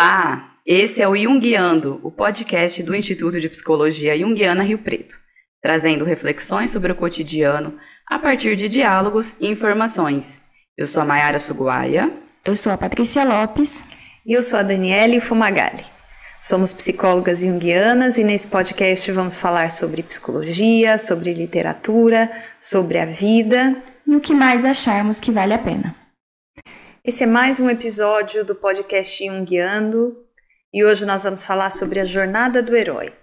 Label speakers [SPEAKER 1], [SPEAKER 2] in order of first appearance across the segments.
[SPEAKER 1] Olá, esse é o Jungiando, o podcast do Instituto de Psicologia Jungiana Rio Preto, trazendo reflexões sobre o cotidiano a partir de diálogos e informações. Eu sou a Mayara Suguaia.
[SPEAKER 2] Eu sou a Patrícia Lopes.
[SPEAKER 3] E eu sou a Daniele Fumagalli. Somos psicólogas junguianas e nesse podcast vamos falar sobre psicologia, sobre literatura, sobre a vida
[SPEAKER 2] e o que mais acharmos que vale a pena.
[SPEAKER 3] Esse é mais um episódio do podcast Junguiando e hoje nós vamos falar sobre a jornada do herói.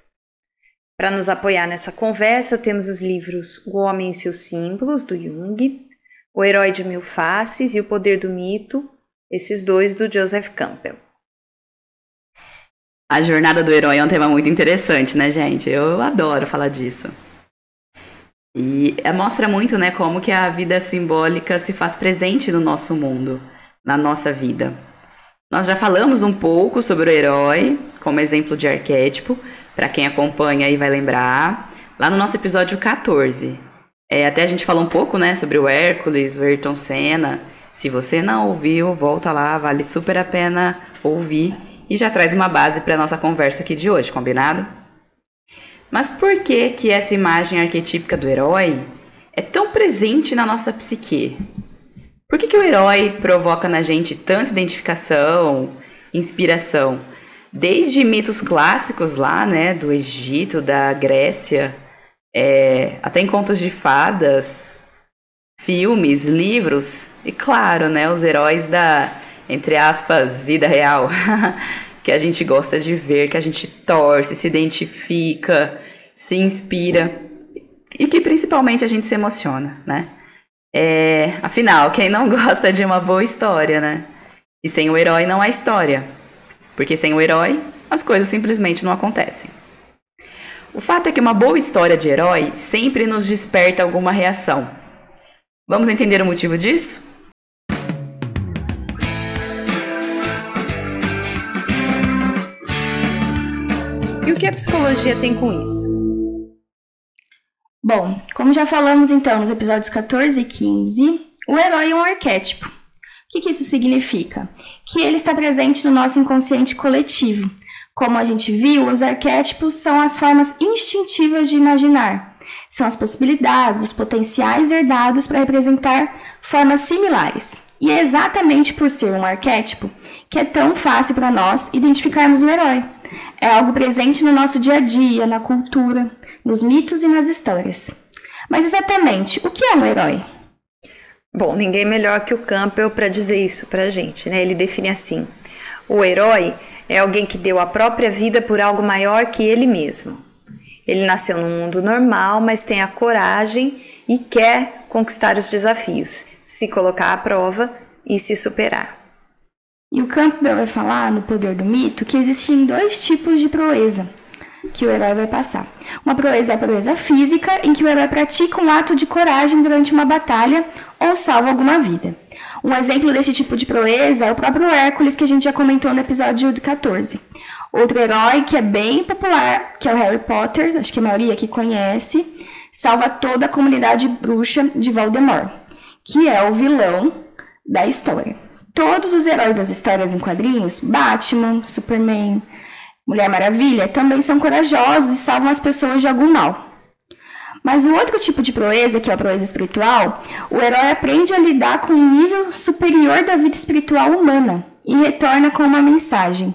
[SPEAKER 3] Para nos apoiar nessa conversa, temos os livros O Homem e seus Símbolos, do Jung, O Herói de Mil Faces e O Poder do Mito, esses dois do Joseph Campbell.
[SPEAKER 1] A jornada do herói é um tema muito interessante, né, gente? Eu adoro falar disso. E é, mostra muito, né, como que a vida simbólica se faz presente no nosso mundo, na nossa vida. Nós já falamos um pouco sobre o herói, como exemplo de arquétipo, para quem acompanha aí vai lembrar, lá no nosso episódio 14. É, até a gente falou um pouco, né, sobre o Hércules, o Ayrton Senna. Se você não ouviu, volta lá, vale super a pena ouvir e já traz uma base para nossa conversa aqui de hoje, combinado? Mas por que que essa imagem arquetípica do herói é tão presente na nossa psique? Por que, que o herói provoca na gente tanta identificação, inspiração? Desde mitos clássicos lá, né, do Egito, da Grécia, é, até em contos de fadas, filmes, livros e, claro, né, os heróis da entre aspas, vida real, que a gente gosta de ver, que a gente torce, se identifica, se inspira e que principalmente a gente se emociona, né? É, afinal, quem não gosta de uma boa história, né? E sem o herói não há história. Porque sem o herói, as coisas simplesmente não acontecem. O fato é que uma boa história de herói sempre nos desperta alguma reação. Vamos entender o motivo disso?
[SPEAKER 3] o que a psicologia tem com isso?
[SPEAKER 2] Bom, como já falamos então nos episódios 14 e 15, o herói é um arquétipo. O que, que isso significa? Que ele está presente no nosso inconsciente coletivo. Como a gente viu, os arquétipos são as formas instintivas de imaginar. São as possibilidades, os potenciais herdados para representar formas similares. E é exatamente por ser um arquétipo que é tão fácil para nós identificarmos o herói. É algo presente no nosso dia a dia, na cultura, nos mitos e nas histórias. Mas exatamente, o que é um herói?
[SPEAKER 3] Bom, ninguém melhor que o Campbell para dizer isso para a gente, né? Ele define assim: o herói é alguém que deu a própria vida por algo maior que ele mesmo. Ele nasceu num mundo normal, mas tem a coragem e quer conquistar os desafios, se colocar à prova e se superar.
[SPEAKER 2] E o Campbell vai falar no Poder do Mito que existem dois tipos de proeza que o herói vai passar. Uma proeza é a proeza física, em que o herói pratica um ato de coragem durante uma batalha ou salva alguma vida. Um exemplo desse tipo de proeza é o próprio Hércules, que a gente já comentou no episódio 14. Outro herói que é bem popular, que é o Harry Potter, acho que a maioria aqui conhece, salva toda a comunidade bruxa de Voldemort, que é o vilão da história. Todos os heróis das histórias em quadrinhos, Batman, Superman, Mulher Maravilha, também são corajosos e salvam as pessoas de algum mal. Mas o outro tipo de proeza, que é a proeza espiritual, o herói aprende a lidar com um nível superior da vida espiritual humana e retorna com uma mensagem.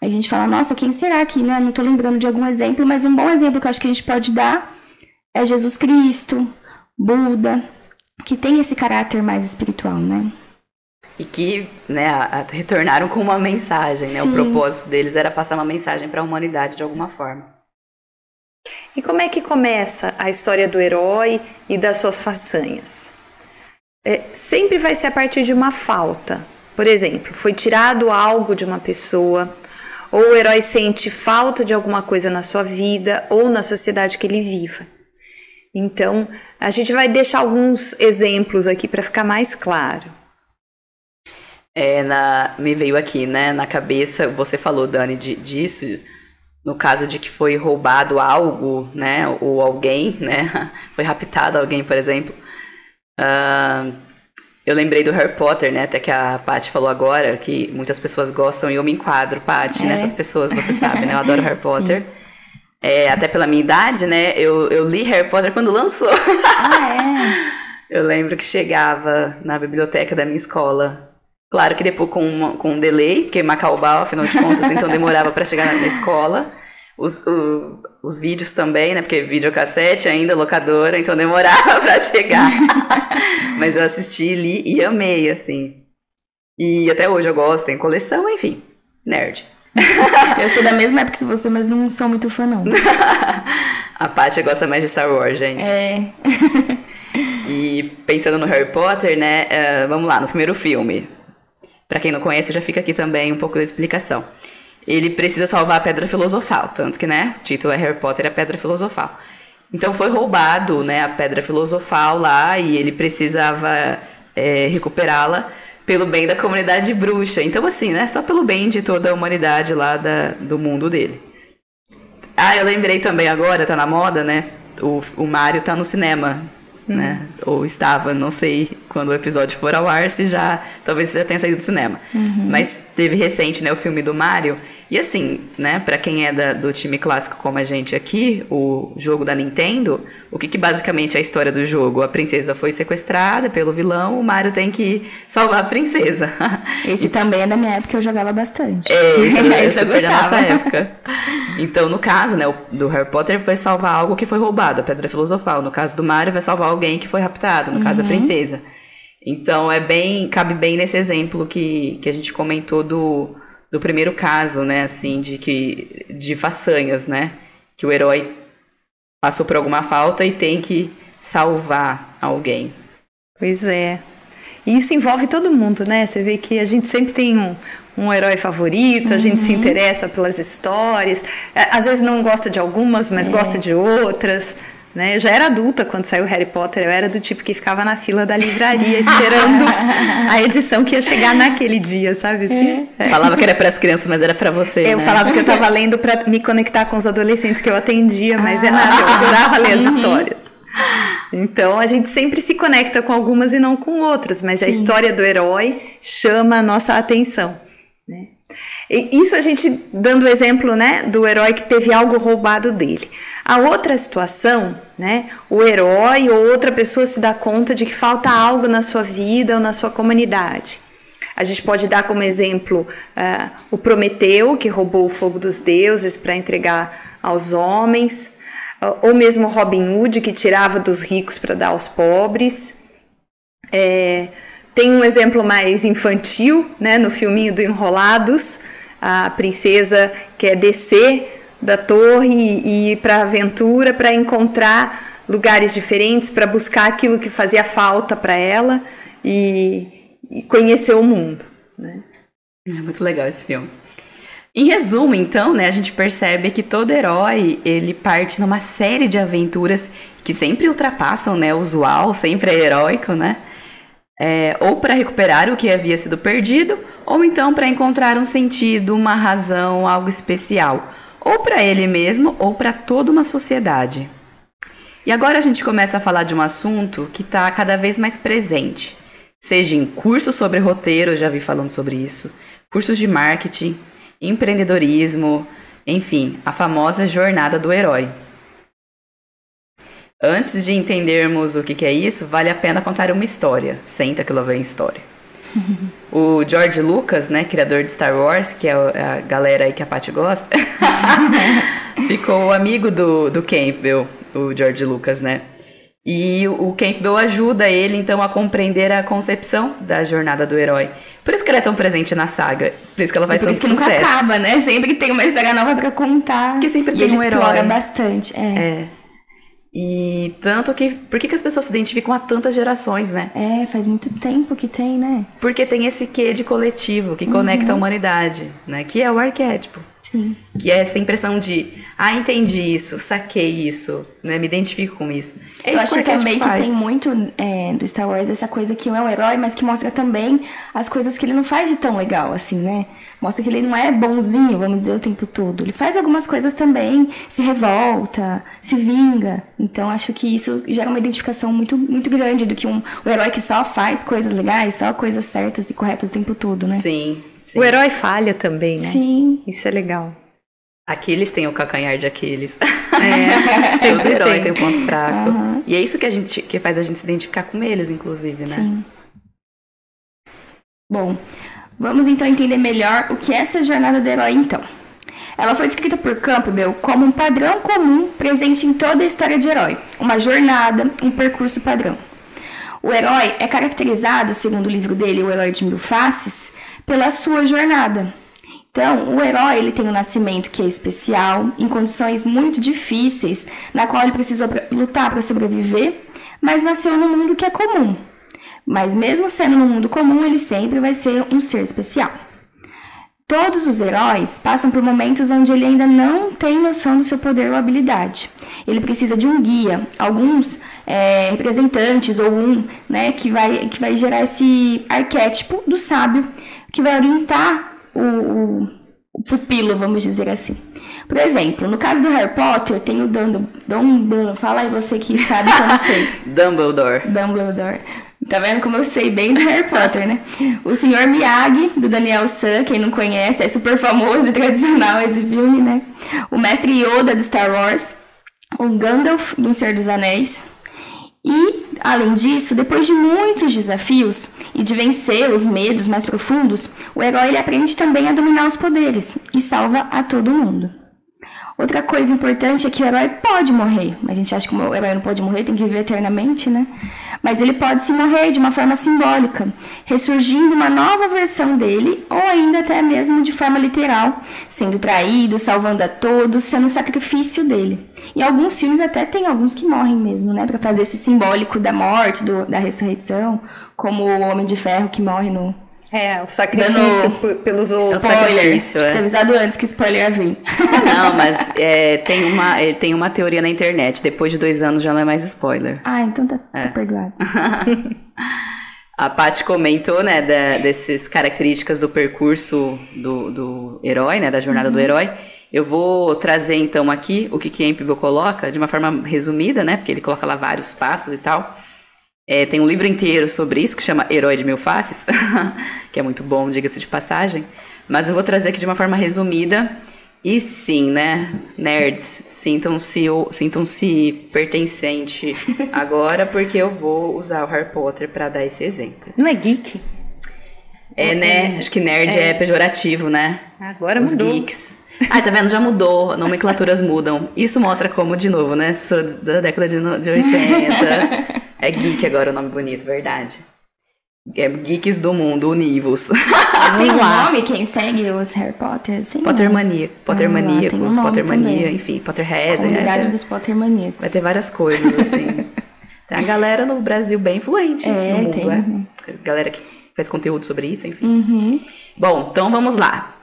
[SPEAKER 2] A gente fala, nossa, quem será que, né? Não estou lembrando de algum exemplo, mas um bom exemplo que eu acho que a gente pode dar é Jesus Cristo, Buda, que tem esse caráter mais espiritual, né?
[SPEAKER 1] E que né, retornaram com uma mensagem. Né? O propósito deles era passar uma mensagem para a humanidade de alguma forma.
[SPEAKER 3] E como é que começa a história do herói e das suas façanhas? É, sempre vai ser a partir de uma falta. Por exemplo, foi tirado algo de uma pessoa, ou o herói sente falta de alguma coisa na sua vida ou na sociedade que ele viva. Então, a gente vai deixar alguns exemplos aqui para ficar mais claro
[SPEAKER 1] é, na, me veio aqui, né, na cabeça, você falou, Dani, de, disso, no caso de que foi roubado algo, né, ou alguém, né, foi raptado alguém, por exemplo. Uh, Eu lembrei do Harry Potter, né? Até que a Paty falou agora, que muitas pessoas gostam e eu me enquadro, Paty, é. nessas pessoas, você sabe, né? Eu adoro Harry Potter. É, até pela minha idade, né? Eu, eu li Harry Potter quando lançou.
[SPEAKER 2] Ah, é?
[SPEAKER 1] eu lembro que chegava na biblioteca da minha escola. Claro que depois com, uma, com um delay, porque Macaubal, afinal de contas, então demorava para chegar na escola. Os, o, os vídeos também, né? Porque videocassete ainda, locadora, então demorava para chegar. Mas eu assisti, li e amei, assim. E até hoje eu gosto, tem coleção, enfim. Nerd.
[SPEAKER 2] eu sou da mesma época que você, mas não sou muito fã, não.
[SPEAKER 1] A Paty gosta mais de Star Wars, gente.
[SPEAKER 2] É.
[SPEAKER 1] e pensando no Harry Potter, né? Uh, vamos lá, no primeiro filme. Para quem não conhece, já fica aqui também um pouco da explicação ele precisa salvar a Pedra Filosofal, tanto que, né, o título é Harry Potter a Pedra Filosofal. Então foi roubado, né, a Pedra Filosofal lá e ele precisava é, recuperá-la pelo bem da comunidade bruxa. Então assim, né, só pelo bem de toda a humanidade lá da, do mundo dele. Ah, eu lembrei também agora, tá na moda, né, o, o Mario tá no cinema né? Ou estava, não sei quando o episódio for ao ar, se já, talvez já tenha saído do cinema.
[SPEAKER 2] Uhum.
[SPEAKER 1] Mas teve recente, né, o filme do Mario. E assim, né, para quem é da, do time clássico como a gente aqui, o jogo da Nintendo, o que, que basicamente é a história do jogo? A princesa foi sequestrada pelo vilão, o Mario tem que salvar a princesa.
[SPEAKER 2] Esse também é da minha época, eu jogava bastante.
[SPEAKER 1] É, isso, é, isso super da nossa época. Então, no caso, né, o, do Harry Potter foi salvar algo que foi roubado, a Pedra Filosofal. No caso do Mario, vai salvar alguém que foi raptado, no uhum. caso a princesa. Então, é bem, cabe bem nesse exemplo que, que a gente comentou do do primeiro caso, né, assim, de que de façanhas, né, que o herói passou por alguma falta e tem que salvar alguém.
[SPEAKER 3] Pois é. E isso envolve todo mundo, né? Você vê que a gente sempre tem um, um herói favorito, uhum. a gente se uhum. interessa pelas histórias. É, às vezes não gosta de algumas, mas é. gosta de outras. Né? Eu já era adulta quando saiu Harry Potter, eu era do tipo que ficava na fila da livraria esperando a edição que ia chegar naquele dia, sabe? Assim?
[SPEAKER 1] É. Falava que era para as crianças, mas era para você.
[SPEAKER 3] Eu
[SPEAKER 1] né?
[SPEAKER 3] falava que eu estava lendo para me conectar com os adolescentes que eu atendia, mas é nada, eu adorava ler as uhum. histórias. Então a gente sempre se conecta com algumas e não com outras, mas Sim. a história do herói chama a nossa atenção. Né? E isso a gente dando o exemplo né, do herói que teve algo roubado dele. A outra situação, né, o herói ou outra pessoa se dá conta de que falta algo na sua vida ou na sua comunidade. A gente pode dar como exemplo uh, o Prometeu, que roubou o fogo dos deuses para entregar aos homens, uh, ou mesmo Robin Hood, que tirava dos ricos para dar aos pobres. É, tem um exemplo mais infantil, né, no filminho do Enrolados, a princesa quer descer da torre e ir para a aventura para encontrar lugares diferentes, para buscar aquilo que fazia falta para ela e, e, conhecer o mundo. Né?
[SPEAKER 1] É muito legal esse filme. Em resumo, então, né, a gente percebe que todo herói ele parte numa série de aventuras que sempre ultrapassam né, o usual, sempre é heróico, né? é, ou para recuperar o que havia sido perdido, ou então para encontrar um sentido, uma razão, algo especial, ou para ele mesmo, ou para toda uma sociedade. E agora a gente começa a falar de um assunto que está cada vez mais presente, seja em cursos sobre roteiro, eu já vi falando sobre isso, cursos de marketing, empreendedorismo, enfim, a famosa jornada do herói. Antes de entendermos o que, que é isso, vale a pena contar uma história. Senta que lá vem história. o George Lucas, né, criador de Star Wars, que é a galera aí que a Paty gosta, ficou amigo do, do Campbell, o George Lucas, né? E o Campbell ajuda ele, então, a compreender a concepção da jornada do herói. Por isso que ela é tão presente na saga. Por isso que ela vai ser um sucesso. Nunca
[SPEAKER 2] acaba, né? Sempre que tem uma história nova para contar.
[SPEAKER 1] Porque sempre e tem
[SPEAKER 2] ele
[SPEAKER 1] um herói.
[SPEAKER 2] explora bastante. É.
[SPEAKER 1] é. E tanto que. Por que, que as pessoas se identificam a tantas gerações, né?
[SPEAKER 2] É, faz muito tempo que tem, né?
[SPEAKER 1] Porque tem esse quê de coletivo que conecta uhum. a humanidade, né? Que é o arquétipo.
[SPEAKER 2] Sim.
[SPEAKER 1] Que é essa impressão de, ah, entendi isso, saquei isso, né? Me identifico com isso. É
[SPEAKER 2] Eu
[SPEAKER 1] isso
[SPEAKER 2] acho
[SPEAKER 1] que o
[SPEAKER 2] também que
[SPEAKER 1] faz.
[SPEAKER 2] tem muito é, do Star Wars essa coisa que é um herói, mas que mostra também as coisas que ele não faz de tão legal, assim, né? Mostra que ele não é bonzinho, vamos dizer, o tempo todo. Ele faz algumas coisas também, se revolta, se vinga. Então acho que isso gera uma identificação muito, muito grande do que um o herói que só faz coisas legais, só coisas certas e corretas o tempo todo, né?
[SPEAKER 1] Sim, sim.
[SPEAKER 3] O herói falha também, né?
[SPEAKER 2] Sim.
[SPEAKER 3] Isso é legal.
[SPEAKER 1] Aquiles tem o calcanhar de Aquiles.
[SPEAKER 3] É,
[SPEAKER 1] Todo
[SPEAKER 3] sempre
[SPEAKER 1] herói
[SPEAKER 3] tem.
[SPEAKER 1] tem um ponto fraco.
[SPEAKER 2] Aham.
[SPEAKER 1] E é isso que a gente que faz a gente se identificar com eles, inclusive, né?
[SPEAKER 2] Sim. Bom, vamos então entender melhor o que é essa jornada do herói então. Ela foi descrita por Campbell como um padrão comum presente em toda a história de herói, uma jornada, um percurso padrão. O herói é caracterizado, segundo o livro dele, O Herói de Mil Faces, pela sua jornada. Então, o herói ele tem um nascimento que é especial, em condições muito difíceis, na qual ele precisou lutar para sobreviver, mas nasceu num mundo que é comum. Mas mesmo sendo no mundo comum, ele sempre vai ser um ser especial. Todos os heróis passam por momentos onde ele ainda não tem noção do seu poder ou habilidade. Ele precisa de um guia, alguns é, representantes ou um, né, que vai, que vai gerar esse arquétipo do sábio, que vai orientar o, o, pupilo, vamos dizer assim. Por exemplo, no caso do Harry Potter, tem o Dumbledore. Fala aí você que sabe que eu não sei.
[SPEAKER 1] Dumbledore.
[SPEAKER 2] Dumbledore. Tá vendo como eu sei bem do Harry Potter, né? O Sr. Miyagi, do Daniel San, quem não conhece, é super famoso e tradicional esse filme, né? O Mestre Yoda do Star Wars, o Gandalf do Senhor dos Anéis. E, além disso, depois de muitos desafios e de vencer os medos mais profundos, o herói ele aprende também a dominar os poderes e salva a todo mundo. Outra coisa importante é que o herói pode morrer. A gente acha que o herói não pode morrer, tem que viver eternamente, né? Mas ele pode se morrer de uma forma simbólica, ressurgindo uma nova versão dele, ou ainda até mesmo de forma literal, sendo traído, salvando a todos, sendo o sacrifício dele. Em alguns filmes até tem alguns que morrem mesmo, né? Pra fazer esse simbólico da morte, do- da ressurreição, como o Homem de Ferro que morre no,
[SPEAKER 3] É, o sacrifício
[SPEAKER 2] Dando-
[SPEAKER 3] pelos
[SPEAKER 1] É
[SPEAKER 3] outros.
[SPEAKER 2] que ter
[SPEAKER 1] é.
[SPEAKER 2] avisado antes que spoiler ia vir.
[SPEAKER 1] Não, mas é, tem, uma, é, tem uma teoria na internet. Depois de dois anos já não é mais spoiler.
[SPEAKER 2] ah, então tá, tá perdoado.
[SPEAKER 1] A Paty comentou, né, da, dessas características do percurso do, do herói, né, da jornada do herói. Eu vou trazer, então, aqui o que Campbell coloca, de uma forma resumida, né, porque ele coloca lá vários passos e tal. É, tem um livro inteiro sobre isso, que chama Herói de Mil Faces, que é muito bom, diga-se de passagem. Mas eu vou trazer aqui de uma forma resumida. E sim, né, nerds, sintam-se sintam-se pertencente agora, porque eu vou usar o Harry Potter para dar esse exemplo.
[SPEAKER 3] Não é geek?
[SPEAKER 1] É, né? Acho que nerd é, pejorativo, né?
[SPEAKER 3] Agora
[SPEAKER 1] Os
[SPEAKER 3] mudou.
[SPEAKER 1] geeks. Ah, tá vendo? Já mudou, nomenclaturas mudam. Isso mostra como, de novo, né? Sou da década de 80. É geek agora o nome bonito, verdade. É Geeks do Mundo, univos.
[SPEAKER 2] Tem um nome quem segue os Harry Potter? Assim,
[SPEAKER 1] Pottermania, Pottermaníacos,
[SPEAKER 2] tem um
[SPEAKER 1] Pottermania,
[SPEAKER 2] também.
[SPEAKER 1] enfim, Potterheads.
[SPEAKER 2] Comunidade
[SPEAKER 1] é,
[SPEAKER 2] dos Pottermaníacos.
[SPEAKER 1] Vai ter várias coisas, assim. Tem a galera no Brasil bem influente
[SPEAKER 2] É,
[SPEAKER 1] no mundo,
[SPEAKER 2] tem.
[SPEAKER 1] é. Galera que faz conteúdo sobre isso, enfim.
[SPEAKER 2] Uhum.
[SPEAKER 1] Bom, então vamos lá.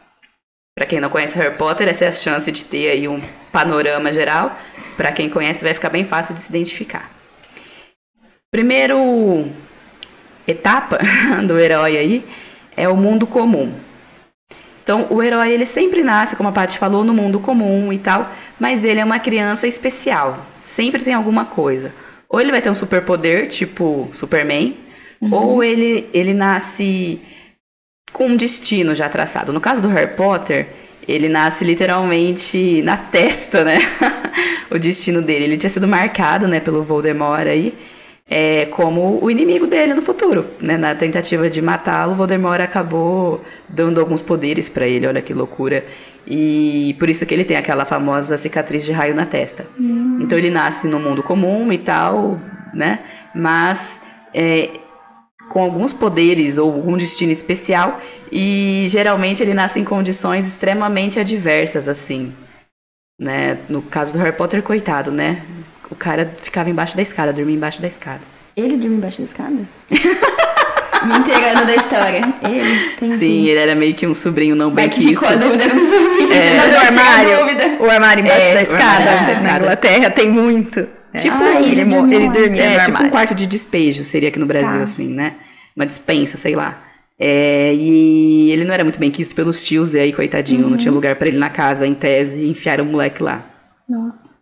[SPEAKER 1] Pra quem não conhece Harry Potter, essa é a chance de ter aí um panorama geral. Pra quem conhece, vai ficar bem fácil de se identificar. Primeiro etapa do herói aí é o mundo comum. Então, o herói ele sempre nasce, como a Paty falou, no mundo comum e tal, mas ele é uma criança especial. Sempre tem alguma coisa. Ou ele vai ter um superpoder, tipo Superman, ou ele, ele nasce com um destino já traçado. No caso do Harry Potter, ele nasce literalmente na testa, né? o destino dele. Ele tinha sido marcado, né, pelo Voldemort aí, é, como o inimigo dele no futuro, né? Na tentativa de matá-lo, Voldemort acabou dando alguns poderes pra ele. Olha que loucura. E por isso que ele tem aquela famosa cicatriz de raio na testa. Então ele nasce no mundo comum e tal, né? Mas é, com alguns poderes ou algum destino especial e geralmente ele nasce em condições extremamente adversas assim, né? No caso do Harry Potter, coitado, né? O cara ficava embaixo da escada, dormia embaixo da escada.
[SPEAKER 2] Ele dorme embaixo da escada? Me inteirando da história. Ele, entendi.
[SPEAKER 1] Sim, ele era meio que um sobrinho não bem
[SPEAKER 2] Vai que ficou a
[SPEAKER 1] quisto.
[SPEAKER 2] dúvida no sobrinho.
[SPEAKER 1] É.
[SPEAKER 3] o armário? O armário embaixo
[SPEAKER 1] É,
[SPEAKER 3] da escada.
[SPEAKER 1] embaixo da
[SPEAKER 3] Na
[SPEAKER 1] escada.
[SPEAKER 3] Inglaterra tem muito.
[SPEAKER 1] Tipo,
[SPEAKER 3] Ah,
[SPEAKER 2] ele
[SPEAKER 3] ele,
[SPEAKER 2] dormiu
[SPEAKER 3] ele
[SPEAKER 2] lá.
[SPEAKER 3] dormia
[SPEAKER 1] É,
[SPEAKER 3] no
[SPEAKER 1] tipo um quarto de despejo, seria aqui no Brasil,
[SPEAKER 2] Tá.
[SPEAKER 1] assim, né? Uma dispensa, sei lá. É, e ele não era muito bem quisto pelos tios, e aí, coitadinho, não tinha lugar pra ele na casa, em tese, e enfiaram o moleque lá.
[SPEAKER 2] Nossa.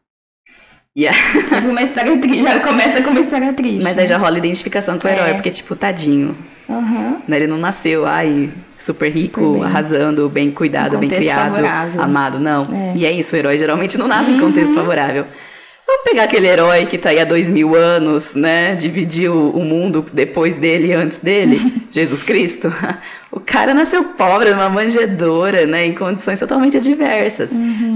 [SPEAKER 2] Sempre uma história triste. Já começa com uma história triste.
[SPEAKER 1] Mas aí já rola identificação com o
[SPEAKER 2] É.
[SPEAKER 1] herói, porque, tipo, tadinho.
[SPEAKER 2] Aham.
[SPEAKER 1] né? Ele não nasceu, ai, super rico,
[SPEAKER 2] Super bem.
[SPEAKER 1] arrasando, bem cuidado,
[SPEAKER 2] Um
[SPEAKER 1] bem criado,
[SPEAKER 2] favorável.
[SPEAKER 1] amado. Não.
[SPEAKER 2] É.
[SPEAKER 1] E é isso, o herói geralmente não nasce em contexto favorável. Vamos pegar aquele herói que tá aí há dois mil anos, né? Dividiu o mundo depois dele e antes dele, Jesus Cristo. O cara nasceu pobre, numa manjedoura, né? Em condições totalmente adversas.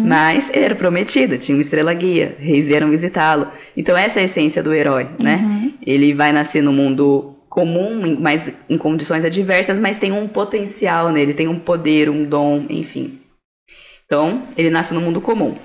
[SPEAKER 1] Mas ele era prometido, tinha uma estrela guia, reis vieram visitá-lo. Então essa é a essência do herói, né? Ele vai nascer no mundo comum, mas em condições adversas, mas tem um potencial nele, tem um poder, um dom, enfim. Então, ele nasce no mundo comum.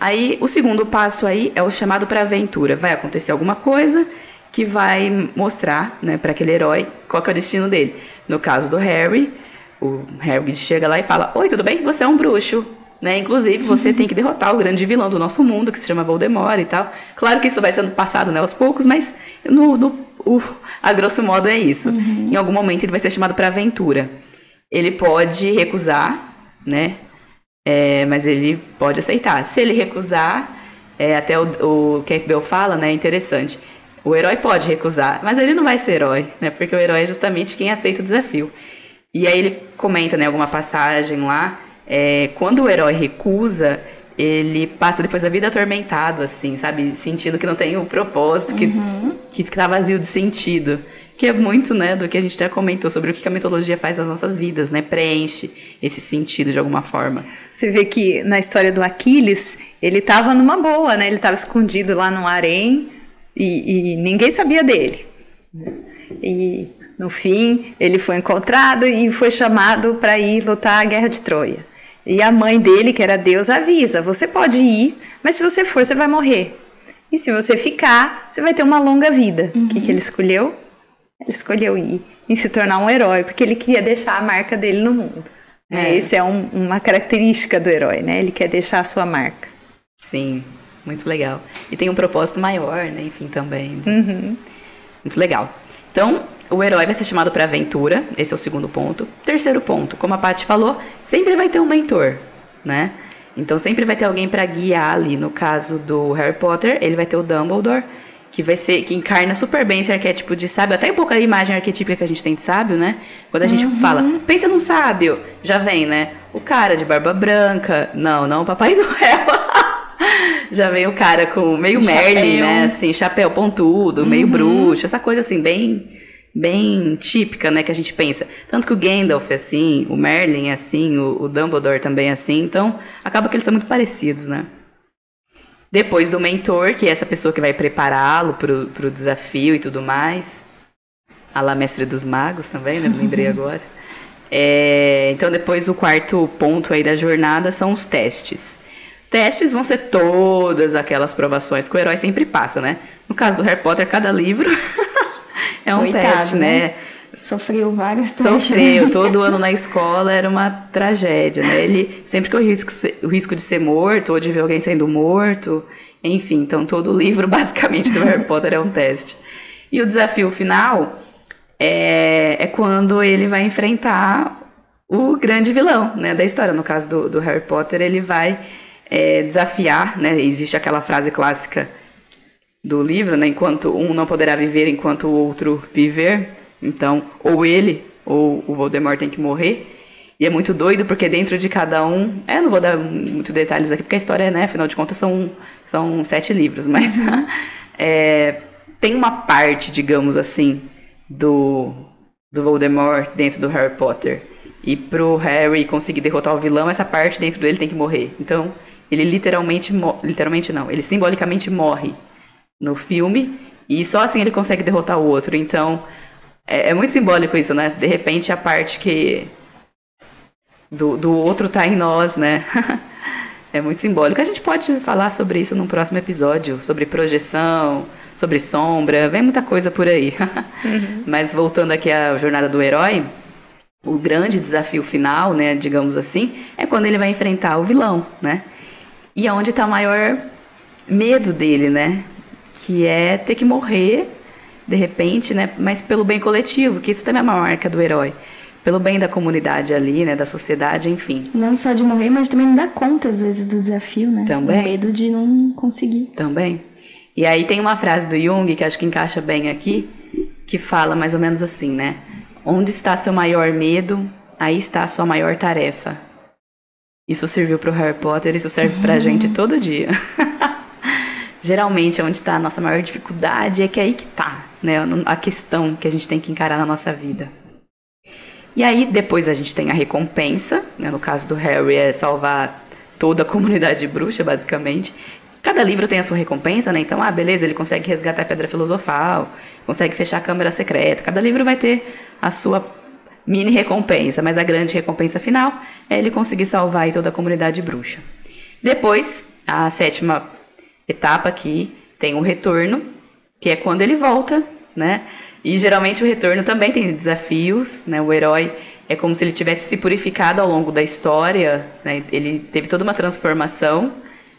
[SPEAKER 1] Aí, o segundo passo aí é o chamado para aventura. Vai acontecer alguma coisa que vai mostrar, né, para aquele herói qual que é o destino dele. No caso do Harry, o Harry chega lá e fala: "Oi, tudo bem? Você é um bruxo." Né? Inclusive, você tem que derrotar o grande vilão do nosso mundo, que se chama Voldemort e tal. Claro que isso vai sendo passado né, aos poucos, mas no, no- o- a grosso modo é isso. Em algum momento ele vai ser chamado para aventura. Ele pode recusar, né? É, mas ele pode aceitar. Se ele recusar, é, até o, o Campbell fala, né? É interessante. O herói pode recusar, mas ele não vai ser herói, né? Porque o herói é justamente quem aceita o desafio. E aí ele comenta, né, alguma passagem lá, é, quando o herói recusa, ele passa depois a vida atormentado, assim, sabe? Sentindo que não tem o propósito, que, que fica vazio de sentido. Que é muito, né, do que a gente já comentou sobre o que a mitologia faz nas nossas vidas, né? Preenche esse sentido de alguma forma.
[SPEAKER 3] Você vê que na história do Aquiles, ele estava numa boa, né? Ele estava escondido lá no harém e, e ninguém sabia dele. E no fim, ele foi encontrado e foi chamado para ir lutar a guerra de Troia. E a mãe dele, que era Deus, avisa: você pode ir, mas se você for, você vai morrer. E se você ficar, você vai ter uma longa vida. O que, que ele escolheu? Ele escolheu ir e se tornar um herói, porque ele queria deixar a marca dele no mundo. né?
[SPEAKER 1] É.
[SPEAKER 3] Esse é um- uma característica do herói, né? Ele quer deixar a sua marca.
[SPEAKER 1] Sim, muito legal. E tem um propósito maior, né? Enfim, também. de-
[SPEAKER 3] Uhum.
[SPEAKER 1] Muito legal. Então, o herói vai ser chamado para aventura. Esse é o segundo ponto. Terceiro ponto, como a Paty falou, sempre vai ter um mentor, né? Então sempre vai ter alguém para guiar ali. No caso do Harry Potter, ele vai ter o Dumbledore, que vai ser que encarna super bem esse arquétipo de sábio, até um pouco a imagem arquetípica que a gente tem de sábio, né? Quando a gente fala, pensa num sábio, já vem, né? O cara de barba branca, não, não, o Papai Noel. já vem o cara com meio Merlin, né? Assim, chapéu pontudo, meio bruxo, essa coisa assim, bem bem típica, né, que a gente pensa. Tanto que o Gandalf é assim, o Merlin é assim, o, o Dumbledore também é assim, então acaba que eles são muito parecidos, né? Depois do mentor, que é essa pessoa que vai prepará-lo pro, pro desafio e tudo mais. A lá Mestre dos Magos também, né? Me lembrei agora. É, então, depois o quarto ponto aí da jornada são os testes. Testes vão ser todas aquelas provações que o herói sempre passa, né? No caso do Harry Potter, cada livro é um
[SPEAKER 2] Coitado,
[SPEAKER 1] teste, né?
[SPEAKER 2] Sofreu várias
[SPEAKER 1] Sofreu, todo ano na escola era uma tragédia, né? Ele sempre corria o risco, o risco de ser morto ou de ver alguém sendo morto, enfim, então todo o livro basicamente do Harry Potter é um teste. E o desafio final é, é quando ele vai enfrentar o grande vilão né, da história. No caso do, do Harry Potter, ele vai é, desafiar, né? Existe aquela frase clássica do livro, né? Enquanto um não poderá viver enquanto o outro viver. Então, ou ele ou o Voldemort tem que morrer. E é muito doido porque dentro de cada um, é, não vou dar muito detalhes aqui porque a história, né, afinal de contas são são sete livros, mas é, tem uma parte, digamos assim, do do Voldemort dentro do Harry Potter. E pro Harry conseguir derrotar o vilão, essa parte dentro dele tem que morrer. Então, ele literalmente, literalmente não, ele simbolicamente morre no filme e só assim ele consegue derrotar o outro. Então, é, é muito simbólico isso, né? De repente a parte que do, do outro tá em nós, né? é muito simbólico. A gente pode falar sobre isso num próximo episódio, sobre projeção, sobre sombra, vem muita coisa por aí. Uhum. Mas voltando aqui à jornada do herói, o grande desafio final, né, digamos assim, é quando ele vai enfrentar o vilão, né? E é onde está o maior medo dele, né? Que é ter que morrer de repente, né? Mas pelo bem coletivo, que isso também é uma marca do herói. Pelo bem da comunidade ali, né? Da sociedade, enfim.
[SPEAKER 2] Não só de morrer, mas também não dar conta, às vezes, do desafio, né?
[SPEAKER 1] Também.
[SPEAKER 2] O medo de não conseguir.
[SPEAKER 1] Também. E aí tem uma frase do Jung, que acho que encaixa bem aqui, que fala mais ou menos assim, né? Onde está seu maior medo, aí está a sua maior tarefa. Isso serviu para o Harry Potter, isso serve para a uhum. gente todo dia. Geralmente, onde está a nossa maior dificuldade é que é aí que está, né? A questão que a gente tem que encarar na nossa vida. E aí, depois a gente tem a recompensa, né? no caso do Harry é salvar toda a comunidade bruxa, basicamente. Cada livro tem a sua recompensa, né? Então, ah, beleza, ele consegue resgatar a pedra filosofal, consegue fechar a câmara secreta. Cada livro vai ter a sua mini recompensa, mas a grande recompensa final é ele conseguir salvar toda a comunidade bruxa. Depois, a sétima etapa aqui tem o retorno, que é quando ele volta, né? E geralmente o retorno também tem desafios, né? O herói é como se ele tivesse se purificado ao longo da história, né? Ele teve toda uma transformação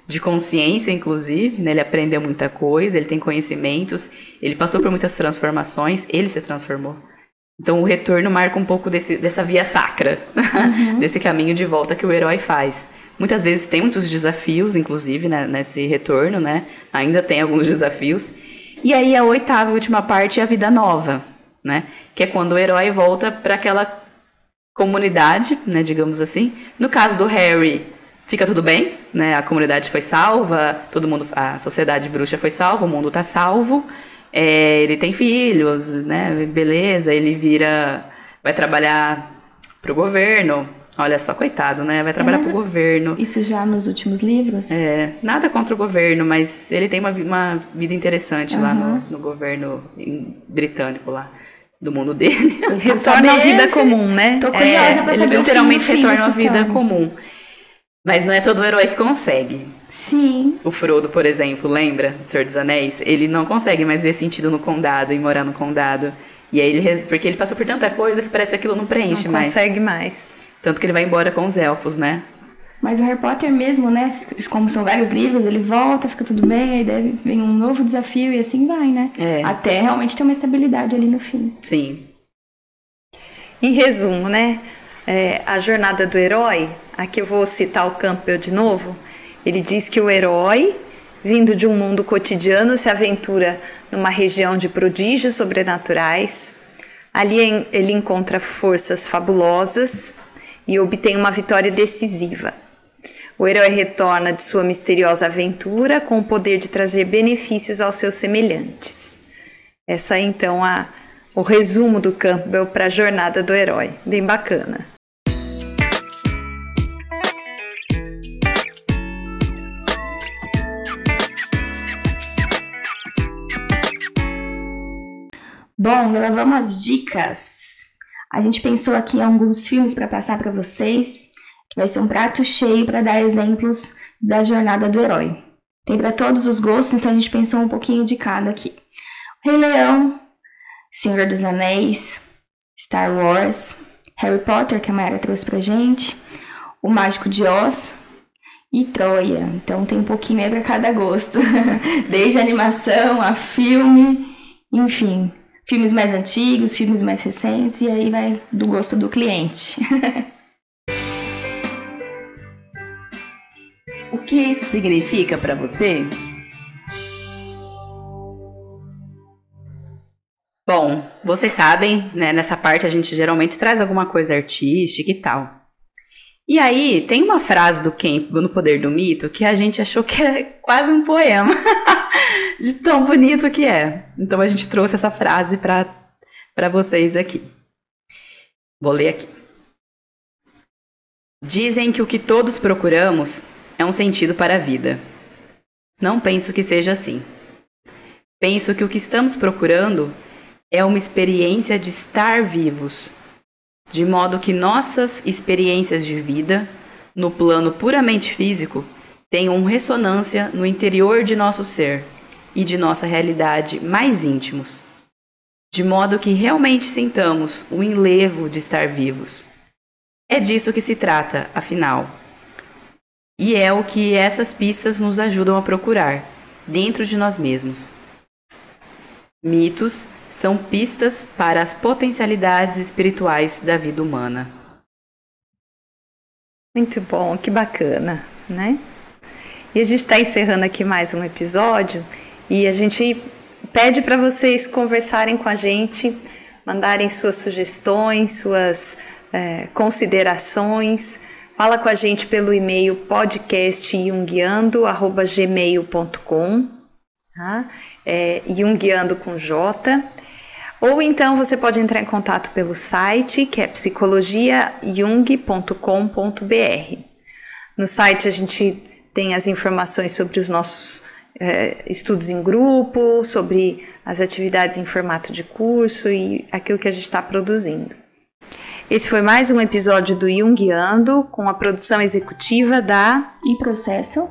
[SPEAKER 1] de consciência, inclusive, né? Ele aprendeu muita coisa, ele tem conhecimentos, ele passou por muitas transformações, ele se transformou. Então o retorno marca um pouco desse, dessa via sacra, uhum. desse caminho de volta que o herói faz. Muitas vezes tem muitos desafios, inclusive, né, nesse retorno, né? Ainda tem alguns desafios. E aí a oitava e última parte é a vida nova, né? Que é quando o herói volta para aquela comunidade, né, digamos assim. No caso do Harry, fica tudo bem, né? A comunidade foi salva, todo mundo, a sociedade bruxa foi salva, o mundo está salvo. É, ele tem filhos, né? Beleza, ele vira, vai trabalhar para o governo. Olha só, coitado, né? Vai trabalhar é, para o governo.
[SPEAKER 2] Isso já nos últimos livros?
[SPEAKER 1] É, nada contra o governo, mas ele tem uma, uma vida interessante uhum. lá no, no governo britânico lá do mundo dele.
[SPEAKER 3] Retorna à vida comum, né?
[SPEAKER 1] Tô curiosa é, pra eles literalmente retornam à vida comum. Mas não é todo herói que consegue.
[SPEAKER 2] Sim.
[SPEAKER 1] O Frodo, por exemplo, lembra? Senhor dos Anéis? Ele não consegue mais ver sentido no condado e morar no condado. E aí ele. Porque ele passou por tanta coisa que parece que aquilo não preenche
[SPEAKER 3] não
[SPEAKER 1] mais.
[SPEAKER 3] Não consegue mais.
[SPEAKER 1] Tanto que ele vai embora com os elfos, né?
[SPEAKER 2] Mas o Harry Potter mesmo, né? Como são vários livros, ele volta, fica tudo bem, aí deve, vem um novo desafio e assim vai, né?
[SPEAKER 1] É.
[SPEAKER 2] Até realmente ter uma estabilidade ali no fim.
[SPEAKER 1] Sim.
[SPEAKER 3] Em resumo, né? É, a jornada do herói, aqui eu vou citar o Campbell de novo. Ele diz que o herói, vindo de um mundo cotidiano, se aventura numa região de prodígios sobrenaturais. Ali ele encontra forças fabulosas e obtém uma vitória decisiva. O herói retorna de sua misteriosa aventura com o poder de trazer benefícios aos seus semelhantes. Essa é então a, o resumo do Campbell para a jornada do herói. Bem bacana.
[SPEAKER 2] Bom, gravamos as dicas a gente pensou aqui em alguns filmes para passar para vocês, que vai ser um prato cheio para dar exemplos da jornada do herói. Tem para todos os gostos, então a gente pensou um pouquinho de cada aqui. Rei Leão, Senhor dos Anéis, Star Wars, Harry Potter, que a Mayara trouxe pra gente, O Mágico de Oz e Troia. Então tem um pouquinho aí para cada gosto. Desde animação a filme, enfim, filmes mais antigos, filmes mais recentes, e aí vai do gosto do cliente.
[SPEAKER 1] o que isso significa para você? Bom, vocês sabem, né, nessa parte a gente geralmente traz alguma coisa artística e tal. E aí, tem uma frase do Campbell no Poder do Mito que a gente achou que é quase um poema, de tão bonito que é. Então a gente trouxe essa frase para vocês aqui. Vou ler aqui. Dizem que o que todos procuramos é um sentido para a vida. Não penso que seja assim. Penso que o que estamos procurando é uma experiência de estar vivos de modo que nossas experiências de vida, no plano puramente físico, tenham ressonância no interior de nosso ser, e de nossa realidade mais íntimos, de modo que realmente sintamos o enlevo de estar vivos. É disso que se trata, afinal. E é o que essas pistas nos ajudam a procurar, dentro de nós mesmos. Mitos são pistas para as potencialidades espirituais da vida humana.
[SPEAKER 3] Muito bom, que bacana, né? E a gente está encerrando aqui mais um episódio e a gente pede para vocês conversarem com a gente, mandarem suas sugestões, suas é, considerações. Fala com a gente pelo e-mail podcastjunguiando.gmail.com tá? é, Junguiando com J. Ou então você pode entrar em contato pelo site, que é psicologiajung.com.br. No site a gente tem as informações sobre os nossos é, estudos em grupo, sobre as atividades em formato de curso e aquilo que a gente está produzindo. Esse foi mais um episódio do Jungiando, com a produção executiva da
[SPEAKER 2] E Processo,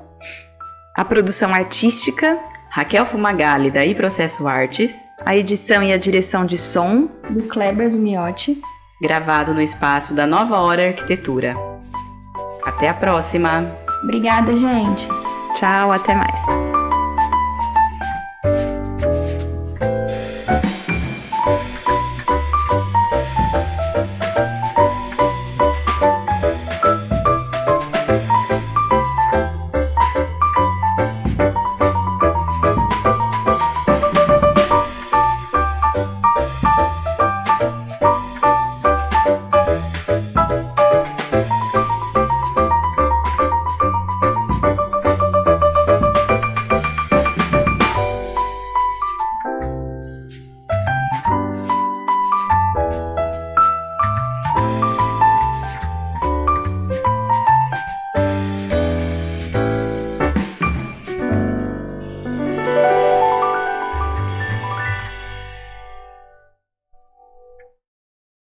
[SPEAKER 3] a produção artística
[SPEAKER 1] Raquel Fumagalli, da I Processo Artes.
[SPEAKER 3] A edição e a direção de som.
[SPEAKER 2] Do Kleber Zumiotti.
[SPEAKER 1] Gravado no espaço da Nova Hora Arquitetura. Até a próxima!
[SPEAKER 2] Obrigada, gente!
[SPEAKER 3] Tchau, até mais!